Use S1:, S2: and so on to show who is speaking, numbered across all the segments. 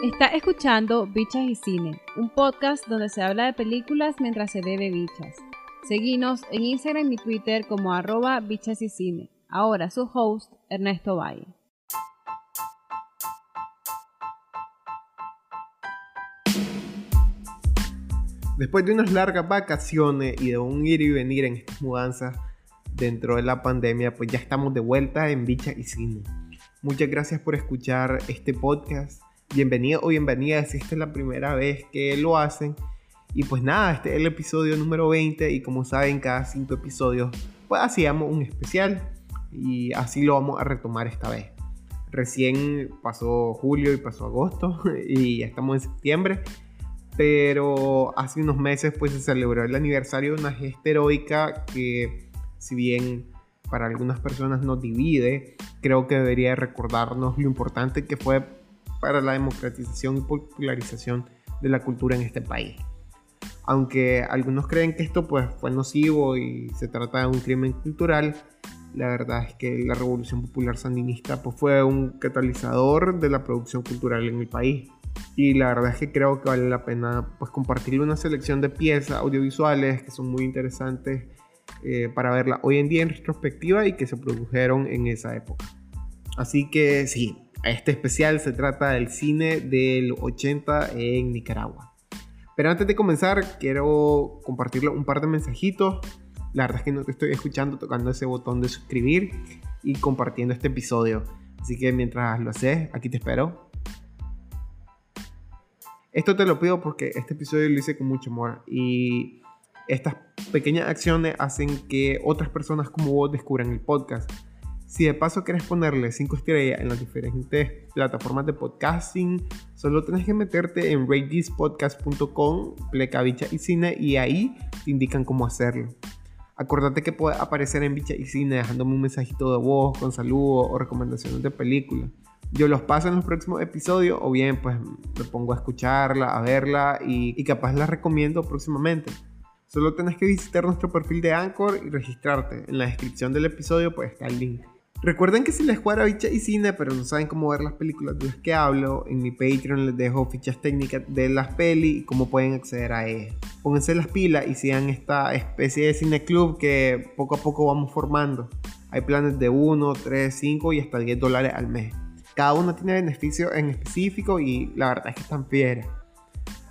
S1: Está escuchando Bichas y Cine, un podcast donde se habla de películas mientras se bebe bichas. Seguinos en Instagram y Twitter como arroba bichas y cine. Ahora su host, Ernesto Valle.
S2: Después de unas largas vacaciones y de un ir y venir en estas mudanzas dentro de la pandemia, pues ya estamos de vuelta en Bicha y Cine. Muchas gracias por escuchar este podcast. Bienvenido o bienvenida si esta es la primera vez que lo hacen. Y pues nada, este es el episodio número 20 y como saben, cada cinco episodios pues hacíamos un especial y así lo vamos a retomar esta vez. Recién pasó julio y pasó agosto y ya estamos en septiembre pero hace unos meses pues se celebró el aniversario de una gesta heroica que si bien para algunas personas nos divide, creo que debería recordarnos lo importante que fue para la democratización y popularización de la cultura en este país. Aunque algunos creen que esto pues fue nocivo y se trata de un crimen cultural, la verdad es que la Revolución Popular Sandinista pues, fue un catalizador de la producción cultural en el país y la verdad es que creo que vale la pena pues compartir una selección de piezas audiovisuales que son muy interesantes eh, para verla hoy en día en retrospectiva y que se produjeron en esa época. Así que sí, este especial se trata del cine del 80 en Nicaragua. Pero antes de comenzar, quiero compartirle un par de mensajitos. La verdad es que no te estoy escuchando tocando ese botón de suscribir y compartiendo este episodio. Así que mientras lo haces, aquí te espero. Esto te lo pido porque este episodio lo hice con mucho amor y estas pequeñas acciones hacen que otras personas como vos descubran el podcast. Si de paso quieres ponerle 5 estrellas en las diferentes plataformas de podcasting, solo tienes que meterte en ratethispodcast.com, pleca bicha y cine y ahí te indican cómo hacerlo. Acordate que puedes aparecer en bicha y cine dejándome un mensajito de voz con saludos o recomendaciones de películas yo los paso en los próximos episodios o bien pues me pongo a escucharla, a verla y, capaz la recomiendo próximamente. Solo tenés que visitar nuestro perfil de Anchor y registrarte. En la descripción del episodio pues está el link. Recuerden que si les juega bicha y cine, pero no saben cómo ver las películas de las que hablo, en mi Patreon les dejo fichas técnicas de las peli y cómo pueden acceder a ellas. Pónganse las pilas y sigan esta especie de cine club que poco a poco vamos formando. Hay planes de 1, 3, 5 y hasta 10 dólares al mes. Cada uno tiene beneficios en específico y la verdad es que están fieles.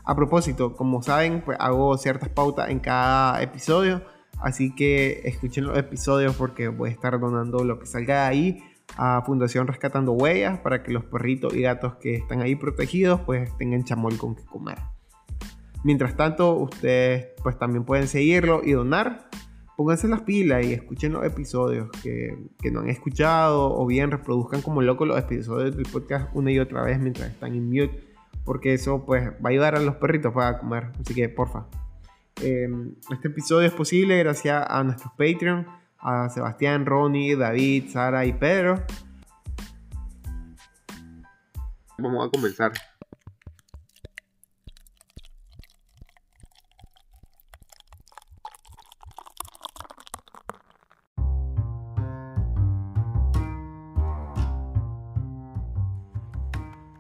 S2: A propósito, como saben, pues hago ciertas pautas en cada episodio, así que escuchen los episodios porque voy a estar donando lo que salga de ahí a Fundación Rescatando Huellas para que los perritos y gatos que están ahí protegidos pues tengan chamol con que comer. Mientras tanto, ustedes pues también pueden seguirlo y donar. Pónganse las pilas y escuchen los episodios que, no han escuchado o bien reproduzcan como loco los episodios del podcast una y otra vez mientras están en mute porque eso pues va a ayudar a los perritos para comer. Así que porfa em, este episodio es posible gracias a nuestros Patreon a Sebastián, Ronnie, David, Sara y Pedro. Vamos a comenzar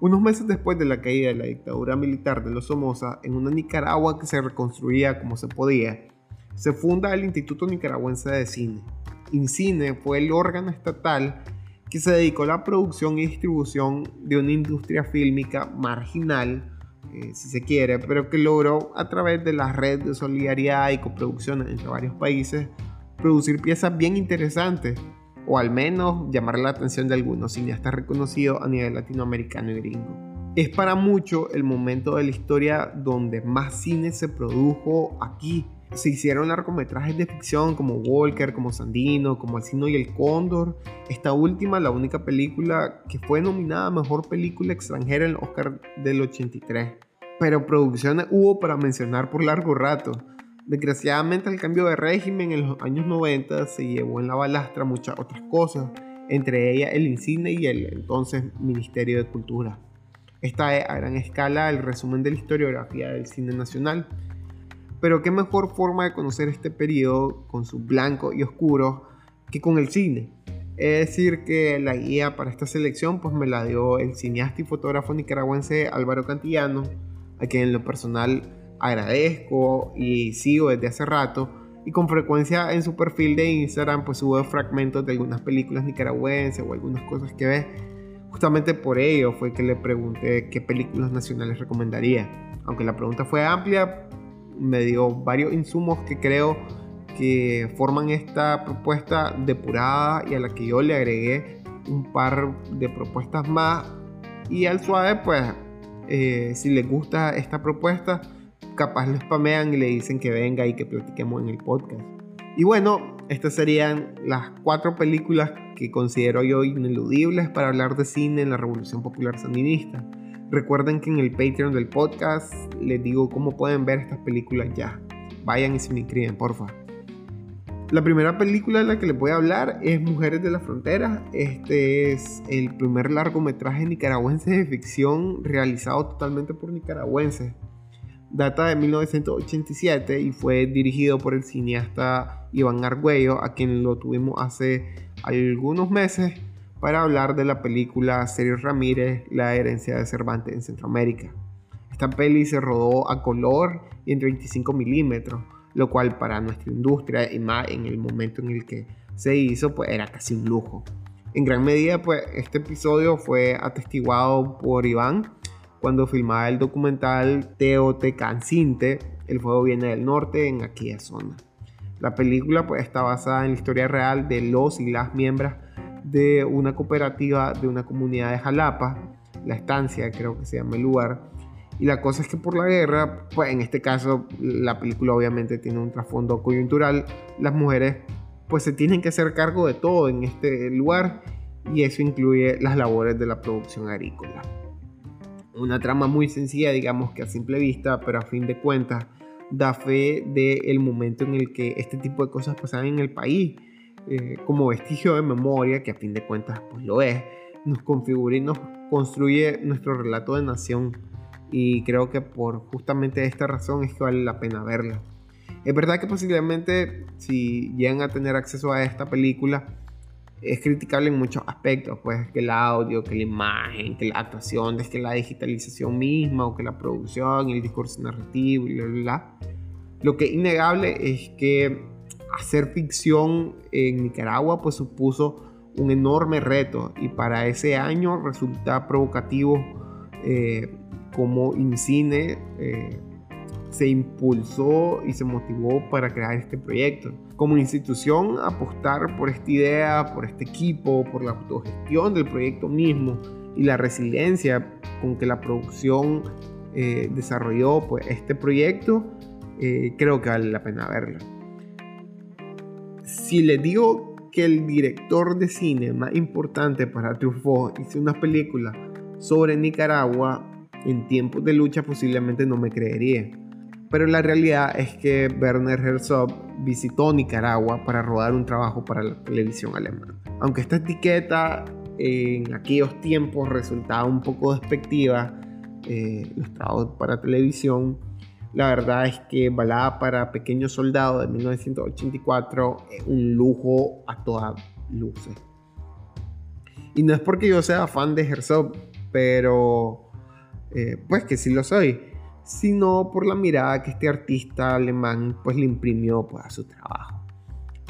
S2: Unos meses después de la caída de la dictadura militar de los Somoza, en una Nicaragua que se reconstruía como se podía, se funda el Instituto Nicaragüense de Cine. INCINE fue el órgano estatal que se dedicó a la producción y distribución de una industria fílmica marginal, eh, si se quiere, pero que logró a través de la red de solidaridad y coproducciones entre varios países producir piezas bien interesantes o al menos llamar la atención de algunos cineastas reconocidos a nivel latinoamericano y gringo. Es para mucho el momento de la historia donde más cine se produjo aquí. Se hicieron largometrajes de ficción como Walker, como Sandino, como El Sino y el Cóndor. Esta última, la única película que fue nominada a Mejor Película Extranjera en el Oscar del 83. Pero producciones hubo para mencionar por largo rato. Desgraciadamente el cambio de régimen en los años 90 se llevó en la balastra muchas otras cosas, entre ellas el INCINE y el entonces Ministerio de Cultura. Esta es a gran escala el resumen de la historiografía del cine nacional. Pero qué mejor forma de conocer este periodo con su blanco y oscuro que con el cine. Es decir, que la guía para esta selección pues me la dio el cineasta y fotógrafo nicaragüense Álvaro Cantillano, a quien en lo personal agradezco y sigo desde hace rato. Y con frecuencia en su perfil de Instagram pues sube fragmentos de algunas películas nicaragüenses o algunas cosas que ve. Justamente por ello fue que le pregunté qué películas nacionales recomendaría. Aunque la pregunta fue amplia, me dio varios insumos que creo que forman esta propuesta depurada y a la que yo le agregué un par de propuestas más. Y al suave, pues, eh, si les gusta esta propuesta, capaz le spamean y le dicen que venga y que platiquemos en el podcast. Y bueno, estas serían las cuatro películas que considero yo ineludibles para hablar de cine en la Revolución Popular Sandinista. Recuerden que en el Patreon del podcast les digo cómo pueden ver estas películas ya. Vayan y se me inscriben, porfa. La primera película de la que les voy a hablar es Mujeres de la Frontera. Este es el primer largometraje nicaragüense de ficción realizado totalmente por nicaragüenses. Data de 1987 y fue dirigido por el cineasta Iván Argüello, a quien lo tuvimos hace algunos meses para hablar de la película Sergio Ramírez, La herencia de Cervantes en Centroamérica. Esta peli se rodó a color y en 35 milímetros lo cual para nuestra industria y más en el momento en el que se hizo, pues era casi un lujo. En gran medida, pues este episodio fue atestiguado por Iván cuando filmaba el documental Teotecancinte, El fuego viene del norte, en aquella zona. La película pues está basada en la historia real de los y las miembros de una cooperativa de una comunidad de Jalapa, la estancia creo que se llama el lugar, y la cosa es que por la guerra, pues en este caso la película obviamente tiene un trasfondo coyuntural, las mujeres pues se tienen que hacer cargo de todo en este lugar y eso incluye las labores de la producción agrícola. Una trama muy sencilla, digamos que a simple vista, pero a fin de cuentas da fe del momento en el que este tipo de cosas pasaban en el país, eh, como vestigio de memoria, que a fin de cuentas pues lo es, nos configura y nos construye nuestro relato de nación y creo que por justamente esta razón es que vale la pena verla. Es verdad que posiblemente si llegan a tener acceso a esta película es criticable en muchos aspectos, pues que el audio, que la imagen, que la actuación, que la digitalización misma o que la producción, el discurso narrativo bla, bla, bla. Lo que es innegable es que hacer ficción en Nicaragua pues supuso un enorme reto y para ese año resulta provocativo eh, como INCINE eh, se impulsó y se motivó para crear este proyecto. Como institución, apostar por esta idea, por este equipo, por la autogestión del proyecto mismo y la resiliencia con que la producción eh, desarrolló pues, este proyecto, eh, creo que vale la pena verlo. Si les digo que el director de cine más importante para Truffaut hizo una película sobre Nicaragua, en tiempos de lucha posiblemente no me creería. Pero la realidad es que Werner Herzog visitó Nicaragua para rodar un trabajo para la televisión alemana. Aunque esta etiqueta en aquellos tiempos resultaba un poco despectiva, eh, los trabajos para televisión, la verdad es que Balada para Pequeños Soldados de 1984 es un lujo a todas luces. Y no es porque yo sea fan de Herzog, pero eh, pues que sí lo soy, sino por la mirada que este artista alemán pues le imprimió pues, a su trabajo.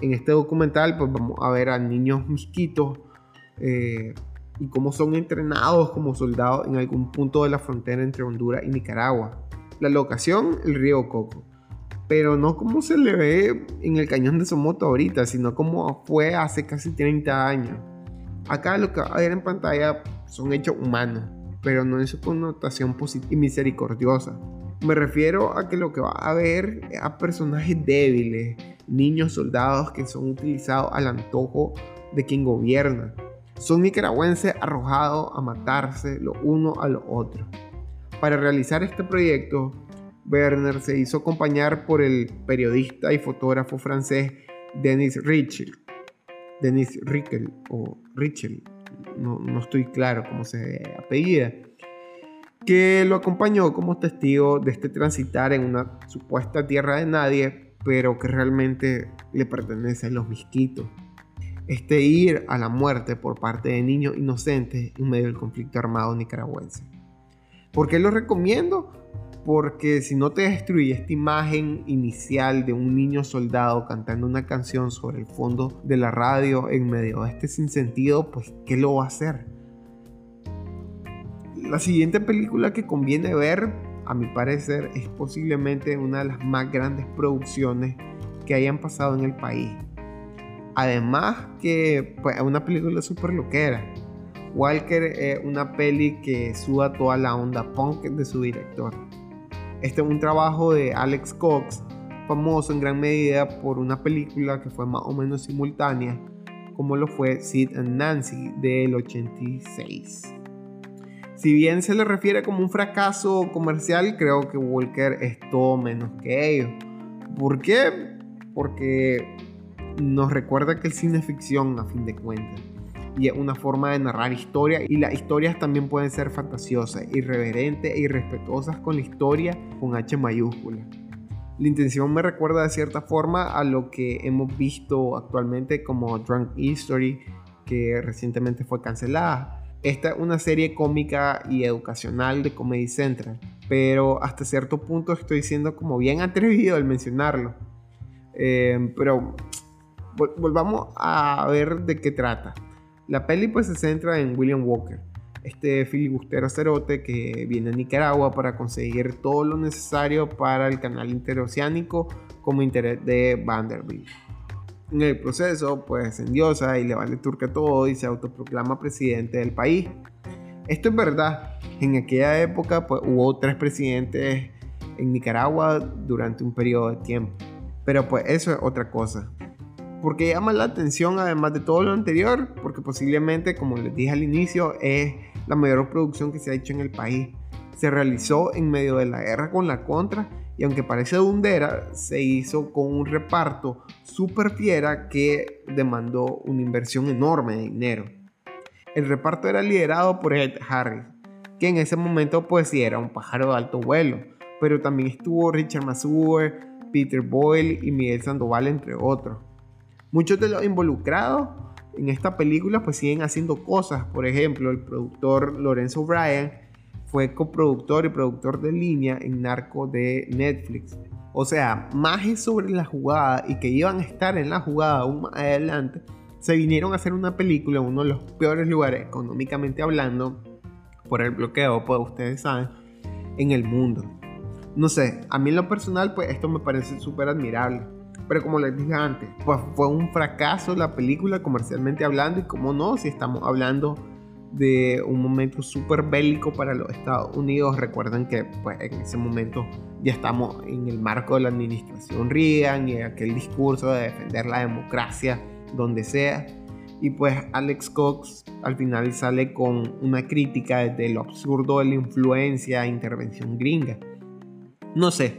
S2: En este documental pues vamos a ver a niños mosquitos eh, y cómo son entrenados como soldados en algún punto de la frontera entre Honduras y Nicaragua. La locación, el río Coco. Pero no como se le ve en el cañón de Somoto ahorita, sino como fue hace casi 30 años. Acá lo que va a ver en pantalla son hechos humanos pero no en su connotación positiva y misericordiosa. Me refiero a que lo que va a ver a personajes débiles, niños soldados que son utilizados al antojo de quien gobierna. Son nicaragüenses arrojados a matarse lo uno a lo otro. Para realizar este proyecto, Werner se hizo acompañar por el periodista y fotógrafo francés Denis Richel. Denis Richel o Richel, no, estoy claro cómo se apellida, que lo acompañó como testigo de este transitar en una supuesta tierra de nadie, pero que realmente le pertenece a los misquitos. este ir a la muerte por parte de niños inocentes en medio del conflicto armado nicaragüense. ¿Por qué lo recomiendo? Porque si no te destruye esta imagen inicial de un niño soldado cantando una canción sobre el fondo de la radio en medio de este sinsentido, pues ¿qué lo va a hacer? La siguiente película que conviene ver, a mi parecer, es posiblemente una de las más grandes producciones que hayan pasado en el país. Además que pues, es una película súper loquera. Walker es una peli que suda toda la onda punk de su director. Este es un trabajo de Alex Cox, famoso en gran medida por una película que fue más o menos simultánea, como lo fue Sid and Nancy del 86. Si bien se le refiere como un fracaso comercial, creo que Walker es todo menos que ello. ¿Por qué? Porque nos recuerda que el cine es ficción a fin de cuentas y es una forma de narrar historia y las historias también pueden ser fantasiosas, irreverentes e irrespetuosas con la historia con H mayúscula. La intención me recuerda de cierta forma a lo que hemos visto actualmente como Drunk History que recientemente fue cancelada. Esta es una serie cómica y educacional de Comedy Central, pero hasta cierto punto estoy siendo como bien atrevido al mencionarlo. Eh, pero volvamos a ver de qué trata. La peli pues se centra en William Walker, este filibustero cerote que viene a Nicaragua para conseguir todo lo necesario para el canal interoceánico como interés de Vanderbilt. En el proceso pues endiosa y le vale turca todo y se autoproclama presidente del país. Esto es verdad, en aquella época pues hubo tres presidentes en Nicaragua durante un periodo de tiempo. Pero pues eso es otra cosa porque llama la atención además de todo lo anterior, porque posiblemente, como les dije al inicio, es la mayor producción que se ha hecho en el país. Se realizó en medio de la guerra con la contra y aunque parece dundera, se hizo con un reparto súper fiera que demandó una inversión enorme de dinero. El reparto era liderado por Ed Harris, que en ese momento pues sí era un pájaro de alto vuelo, pero también estuvo Richard Masur, Peter Boyle y Miguel Sandoval entre otros. Muchos de los involucrados en esta película pues siguen haciendo cosas. Por ejemplo, el productor Lorenzo Bryan fue coproductor y productor de línea en Narco de Netflix. O sea, más sobre la jugada y que iban a estar en la jugada aún más adelante, se vinieron a hacer una película en uno de los peores lugares económicamente hablando, por el bloqueo, pues ustedes saben, en el mundo. No sé, a mí lo personal pues esto me parece súper admirable. Pero como les dije antes, pues fue un fracaso la película comercialmente hablando y como no, si estamos hablando de un momento súper bélico para los Estados Unidos. Recuerden que pues, en ese momento ya estamos en el marco de la administración Reagan y aquel discurso de defender la democracia donde sea. Y pues Alex Cox al final sale con una crítica desde lo absurdo de la influencia e intervención gringa. No sé,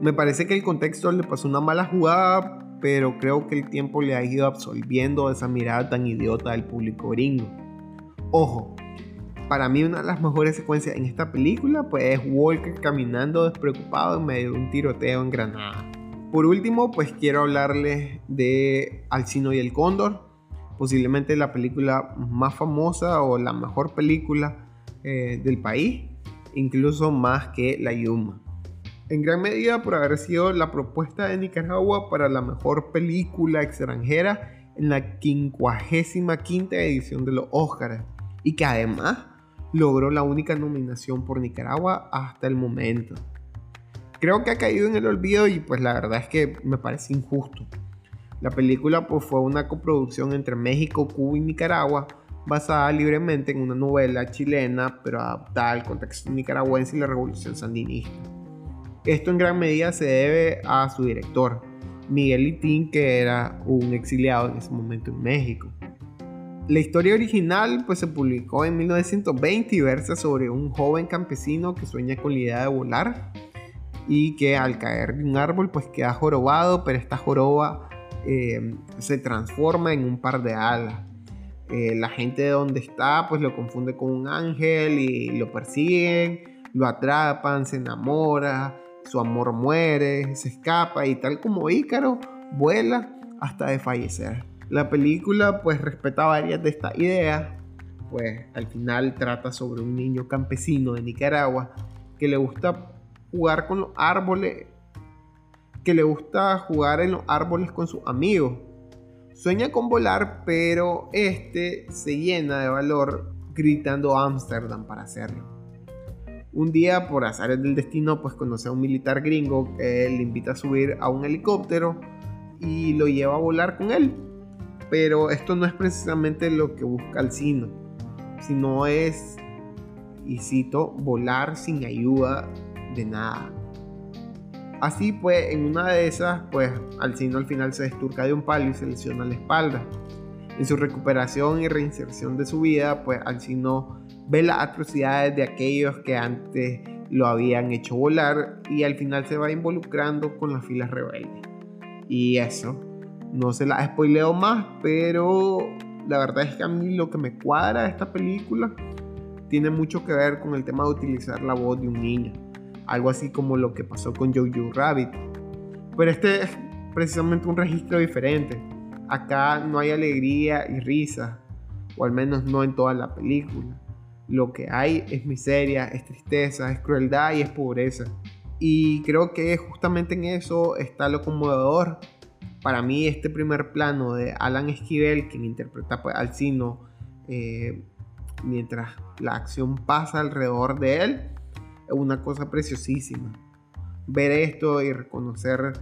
S2: me parece que el contexto le pasó una mala jugada, pero creo que el tiempo le ha ido absolviendo esa mirada tan idiota del público gringo. Ojo, para mí una de las mejores secuencias en esta película pues es Walker caminando despreocupado en medio de un tiroteo en Granada. Por último, pues quiero hablarles de Alcino y el Cóndor, posiblemente la película más famosa o la mejor película eh, del país, incluso más que La Yuma en gran medida por haber sido la propuesta de Nicaragua para la mejor película extranjera en la 55 edición de los Oscars y que además logró la única nominación por Nicaragua hasta el momento. Creo que ha caído en el olvido y pues la verdad es que me parece injusto. La película pues fue una coproducción entre México, Cuba y Nicaragua basada libremente en una novela chilena pero adaptada al contexto nicaragüense y la revolución sandinista. Esto en gran medida se debe a su director, Miguel Litín, que era un exiliado en ese momento en México. La historia original pues, se publicó en 1920 y versa sobre un joven campesino que sueña con la idea de volar y que al caer de un árbol pues queda jorobado, pero esta joroba eh, se transforma en un par de alas. Eh, la gente de donde está pues lo confunde con un ángel y lo persiguen, lo atrapan, se enamora, su amor muere, se escapa y tal como Ícaro, vuela hasta de fallecer. La película pues respeta varias de estas ideas, pues al final trata sobre un niño campesino de Nicaragua que le gusta jugar con los árboles, que le gusta jugar en los árboles con sus amigos. Sueña con volar, pero este se llena de valor gritando Ámsterdam para hacerlo. Un día, por azares del destino, pues conoce a un militar gringo que le invita a subir a un helicóptero y lo lleva a volar con él. Pero esto no es precisamente lo que busca Alcino, sino es, y cito, volar sin ayuda de nada. Así pues, en una de esas, pues Alcino al final se desturca de un palo y se lesiona la espalda. En su recuperación y reinserción de su vida, pues Alcino ve las atrocidades de aquellos que antes lo habían hecho volar y al final se va involucrando con las filas rebeldes. Y eso, no se la spoileo más, pero la verdad es que a mí lo que me cuadra de esta película tiene mucho que ver con el tema de utilizar la voz de un niño. Algo así como lo que pasó con Jojo Rabbit. Pero este es precisamente un registro diferente. Acá no hay alegría y risa, o al menos no en toda la película. Lo que hay es miseria, es tristeza, es crueldad y es pobreza. Y creo que justamente en eso está lo conmovedor. Para mí este primer plano de Alan Esquivel, quien interpreta pues, al Sino, eh, mientras la acción pasa alrededor de él, es una cosa preciosísima. Ver esto y reconocer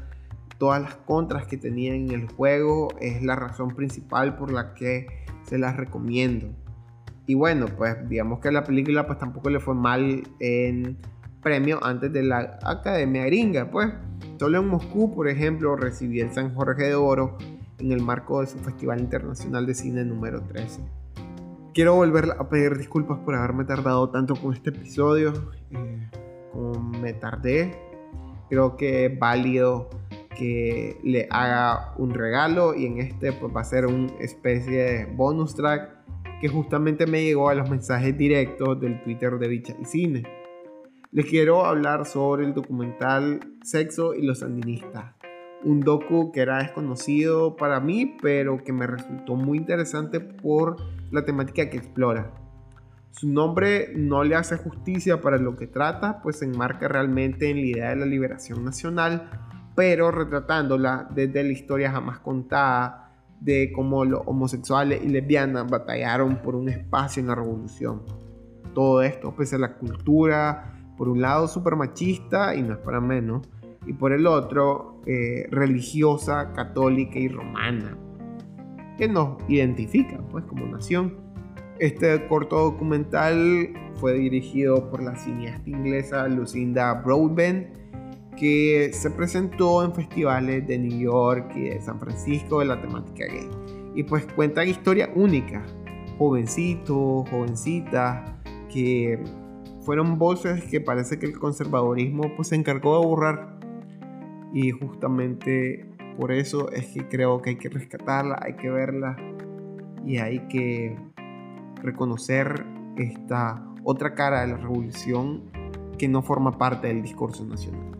S2: todas las contras que tenía en el juego es la razón principal por la que se las recomiendo. Y bueno, pues digamos que la película pues tampoco le fue mal en premio antes de la Academia Gringa, pues. Solo en Moscú, por ejemplo, recibió el San Jorge de Oro en el marco de su Festival Internacional de Cine número 13. Quiero volver a pedir disculpas por haberme tardado tanto con este episodio, eh, como me tardé. Creo que es válido que le haga un regalo y en este pues, va a ser una especie de bonus track que justamente me llegó a los mensajes directos del Twitter de Bicha y Cine les quiero hablar sobre el documental Sexo y los Sandinistas. Un docu que era desconocido para mí, pero que me resultó muy interesante por la temática que explora. Su nombre no le hace justicia para lo que trata, pues se enmarca realmente en la idea de la liberación nacional, pero retratándola desde la historia jamás contada de cómo los homosexuales y lesbianas batallaron por un espacio en la revolución. Todo esto pese a la cultura, por un lado súper machista y no es para menos, y por el otro eh, religiosa, católica y romana, que nos identifica pues como nación. Este corto documental fue dirigido por la cineasta inglesa Lucinda Broadbent, que se presentó en festivales de New York y de San Francisco de la temática gay. Y pues cuenta historias únicas, jovencitos, jovencitas, que fueron voces que parece que el conservadorismo pues se encargó de borrar y justamente por eso es que creo que hay que rescatarla, hay que verla y hay que reconocer esta otra cara de la revolución que no forma parte del discurso nacional.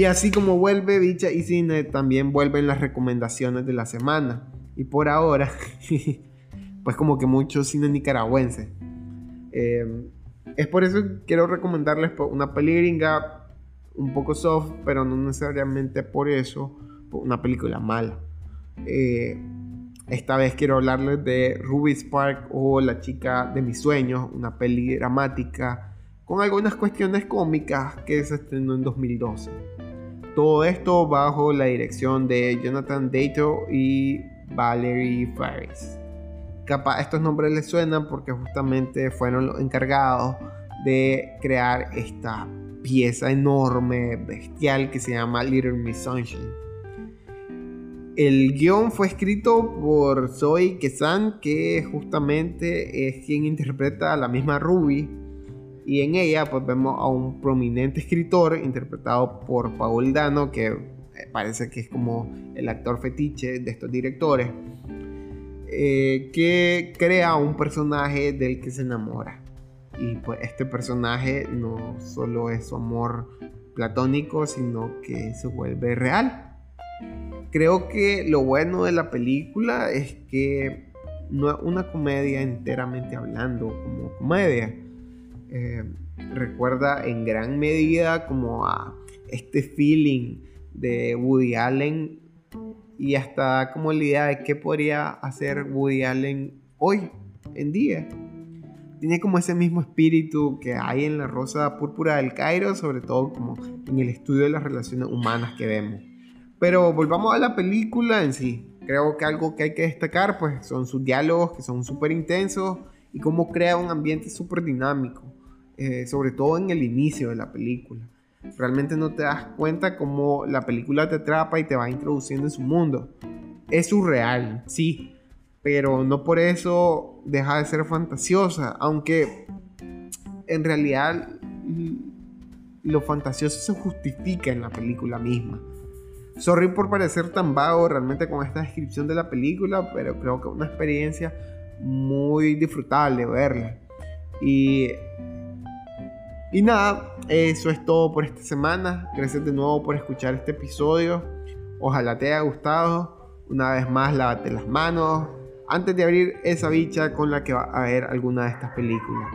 S2: Y así como vuelve Bicha y Cine, también vuelven las recomendaciones de la semana. Y por ahora, pues como que mucho cine nicaragüense. Eh, es por eso que quiero recomendarles una peli un poco soft, pero no necesariamente por eso una película mala. Eh, esta vez quiero hablarles de Ruby Spark o La chica de mis sueños, una peli dramática con algunas cuestiones cómicas que se estrenó en 2012. Todo esto bajo la dirección de Jonathan Dato y Valerie Faris. Capaz estos nombres les suenan porque justamente fueron los encargados de crear esta pieza enorme, bestial que se llama Little Miss Sunshine. El guion fue escrito por Zoe Kesan, que justamente es quien interpreta a la misma Ruby y en ella pues vemos a un prominente escritor interpretado por Paul Dano, que eh, parece que es como el actor fetiche de estos directores. eh, que crea un personaje del que se enamora. Y pues este personaje no solo es su amor platónico, sino que se vuelve real. Creo que lo bueno de la película es que no es una comedia enteramente hablando como comedia. Eh, recuerda en gran medida como a este feeling de Woody Allen y hasta como la idea de qué podría hacer Woody Allen hoy en día. Tiene como ese mismo espíritu que hay en la Rosa Púrpura del Cairo, sobre todo como en el estudio de las relaciones humanas que vemos. Pero volvamos a la película en sí. Creo que algo que hay que destacar pues son sus diálogos que son súper intensos y cómo crea un ambiente súper dinámico, eh, sobre todo en el inicio de la película. Realmente no te das cuenta cómo la película te atrapa y te va introduciendo en su mundo. Es surreal, sí, pero no por eso deja de ser fantasiosa, aunque en realidad lo fantasioso se justifica en la película misma. Sorry por parecer tan vago realmente con esta descripción de la película, pero creo que es una experiencia muy disfrutable verla. Y, y nada, eso es todo por esta semana. Gracias de nuevo por escuchar este episodio. Ojalá te haya gustado. Una vez más, lávate las manos antes de abrir esa bicha con la que va a ver alguna de estas películas.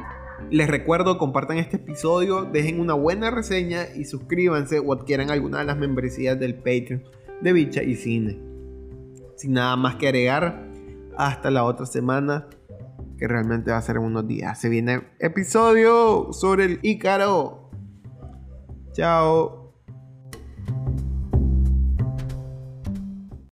S2: Les recuerdo, compartan este episodio, dejen una buena reseña y suscríbanse o adquieran alguna de las membresías del Patreon de Bicha y Cine. Sin nada más que agregar, hasta la otra semana, que realmente va a ser unos días. Se viene episodio sobre el Ícaro. Chao.